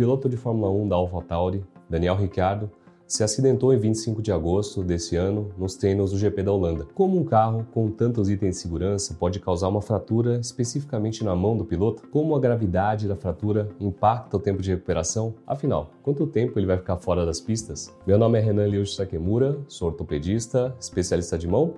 piloto de Fórmula 1 da AlphaTauri, Daniel Ricciardo, se acidentou em 25 de agosto desse ano nos treinos do GP da Holanda. Como um carro com tantos itens de segurança pode causar uma fratura especificamente na mão do piloto? Como a gravidade da fratura impacta o tempo de recuperação? Afinal, quanto tempo ele vai ficar fora das pistas? Meu nome é Renan Liush Sakemura, sou ortopedista, especialista de mão,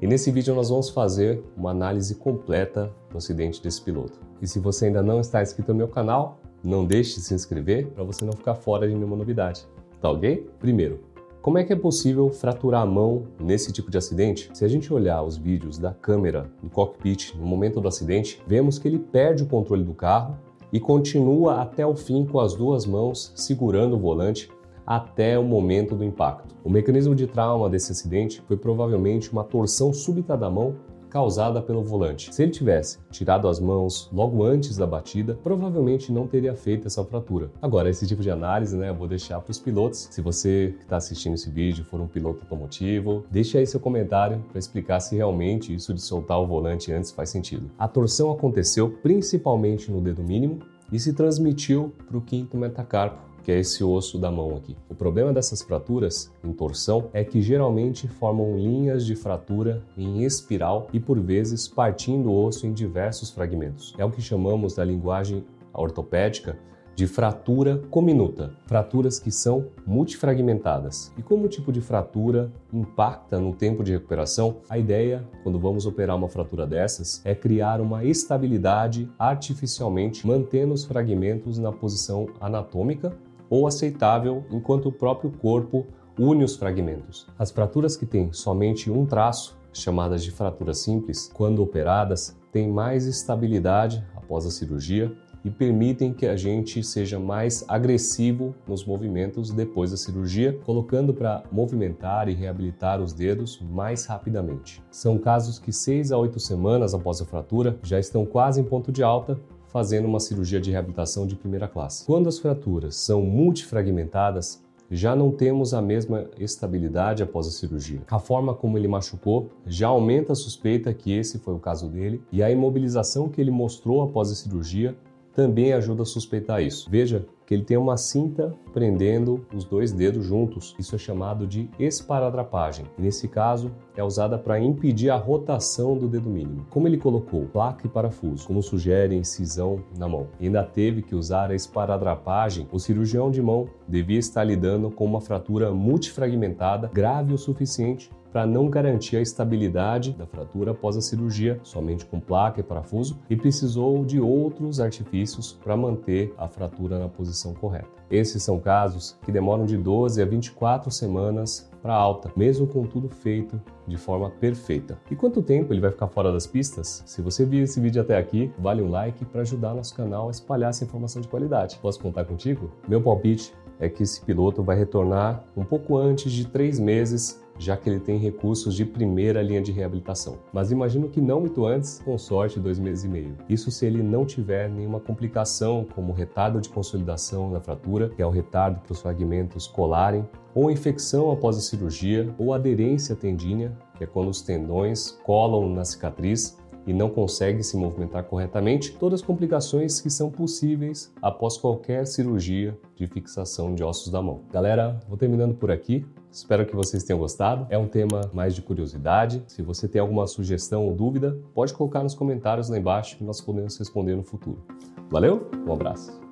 e nesse vídeo nós vamos fazer uma análise completa do acidente desse piloto. E se você ainda não está inscrito no meu canal, não deixe de se inscrever para você não ficar fora de nenhuma novidade. Tá ok? Primeiro, como é que é possível fraturar a mão nesse tipo de acidente? Se a gente olhar os vídeos da câmera do cockpit no momento do acidente, vemos que ele perde o controle do carro e continua até o fim com as duas mãos segurando o volante até o momento do impacto. O mecanismo de trauma desse acidente foi provavelmente uma torção súbita da mão causada pelo volante. Se ele tivesse tirado as mãos logo antes da batida, provavelmente não teria feito essa fratura. Agora, esse tipo de análise, né, eu vou deixar para os pilotos. Se você que está assistindo esse vídeo for um piloto automotivo, deixe aí seu comentário para explicar se realmente isso de soltar o volante antes faz sentido. A torção aconteceu principalmente no dedo mínimo e se transmitiu para o quinto metacarpo, que é esse osso da mão aqui. O problema dessas fraturas em torção é que geralmente formam linhas de fratura em espiral e por vezes partindo o osso em diversos fragmentos. É o que chamamos da linguagem ortopédica de fratura cominuta, fraturas que são multifragmentadas. E como o tipo de fratura impacta no tempo de recuperação, a ideia, quando vamos operar uma fratura dessas, é criar uma estabilidade artificialmente, mantendo os fragmentos na posição anatômica ou aceitável enquanto o próprio corpo une os fragmentos. As fraturas que têm somente um traço, chamadas de fraturas simples, quando operadas, têm mais estabilidade após a cirurgia e permitem que a gente seja mais agressivo nos movimentos depois da cirurgia, colocando para movimentar e reabilitar os dedos mais rapidamente. São casos que 6 a 8 semanas após a fratura já estão quase em ponto de alta fazendo uma cirurgia de reabilitação de primeira classe. Quando as fraturas são multifragmentadas, já não temos a mesma estabilidade após a cirurgia. A forma como ele machucou já aumenta a suspeita que esse foi o caso dele, e a imobilização que ele mostrou após a cirurgia também ajuda a suspeitar isso. Veja que ele tem uma cinta prendendo os dois dedos juntos. Isso é chamado de esparadrapagem. Nesse caso, é usada para impedir a rotação do dedo mínimo. Como ele colocou placa e parafuso, como sugere incisão na mão, e ainda teve que usar a esparadrapagem, o cirurgião de mão devia estar lidando com uma fratura multifragmentada grave o suficiente para não garantir a estabilidade da fratura após a cirurgia, somente com placa e parafuso, e precisou de outros artifícios para manter a fratura na posição correta. Esses são casos que demoram de 12 a 24 semanas para alta, mesmo com tudo feito de forma perfeita. E quanto tempo ele vai ficar fora das pistas? Se você viu esse vídeo até aqui, vale um like para ajudar nosso canal a espalhar essa informação de qualidade. Posso contar contigo? Meu palpite é que esse piloto vai retornar um pouco antes de três meses já que ele tem recursos de primeira linha de reabilitação. Mas imagino que não muito antes, com sorte, dois meses e meio. Isso se ele não tiver nenhuma complicação, como retardo de consolidação da fratura, que é o retardo para os fragmentos colarem, ou infecção após a cirurgia, ou aderência tendínea, que é quando os tendões colam na cicatriz e não consegue se movimentar corretamente, todas as complicações que são possíveis após qualquer cirurgia de fixação de ossos da mão. Galera, vou terminando por aqui. Espero que vocês tenham gostado. É um tema mais de curiosidade. Se você tem alguma sugestão ou dúvida, pode colocar nos comentários lá embaixo que nós podemos responder no futuro. Valeu? Um abraço.